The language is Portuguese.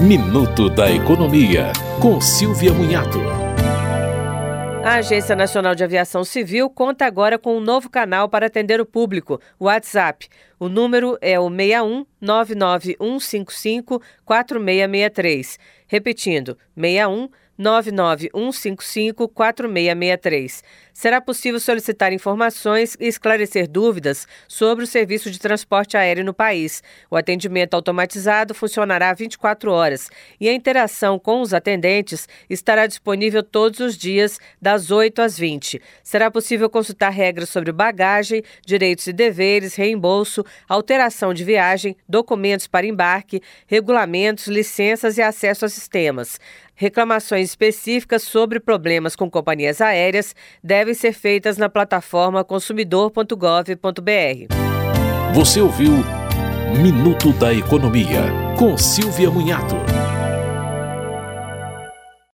Minuto da Economia, com Silvia Munhato. A Agência Nacional de Aviação Civil conta agora com um novo canal para atender o público, o WhatsApp. O número é o 61 99155 4663. Repetindo, 61 991554663. Será possível solicitar informações e esclarecer dúvidas sobre o serviço de transporte aéreo no país. O atendimento automatizado funcionará 24 horas e a interação com os atendentes estará disponível todos os dias, das 8 às 20. Será possível consultar regras sobre bagagem, direitos e deveres, reembolso, alteração de viagem, documentos para embarque, regulamentos, licenças e acesso a sistemas. Reclamações específicas sobre problemas com companhias aéreas devem ser feitas na plataforma consumidor.gov.br. Você ouviu Minuto da Economia, com Silvia Munhato.